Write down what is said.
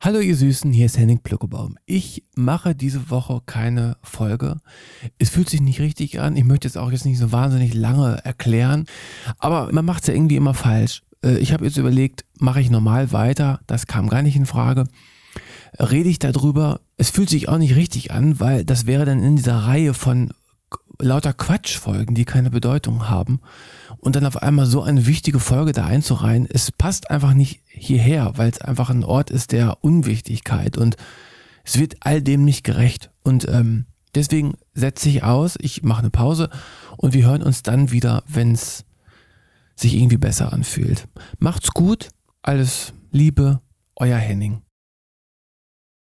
Hallo ihr Süßen, hier ist Henning Plückebaum. Ich mache diese Woche keine Folge. Es fühlt sich nicht richtig an. Ich möchte jetzt auch jetzt nicht so wahnsinnig lange erklären, aber man macht es ja irgendwie immer falsch. Äh, ich habe jetzt überlegt, mache ich normal weiter? Das kam gar nicht in Frage. Rede ich darüber? Es fühlt sich auch nicht richtig an, weil das wäre dann in dieser Reihe von lauter Quatschfolgen, die keine Bedeutung haben. Und dann auf einmal so eine wichtige Folge da einzureihen, es passt einfach nicht hierher, weil es einfach ein Ort ist der Unwichtigkeit und es wird all dem nicht gerecht. Und ähm, deswegen setze ich aus, ich mache eine Pause und wir hören uns dann wieder, wenn es sich irgendwie besser anfühlt. Macht's gut, alles Liebe, euer Henning.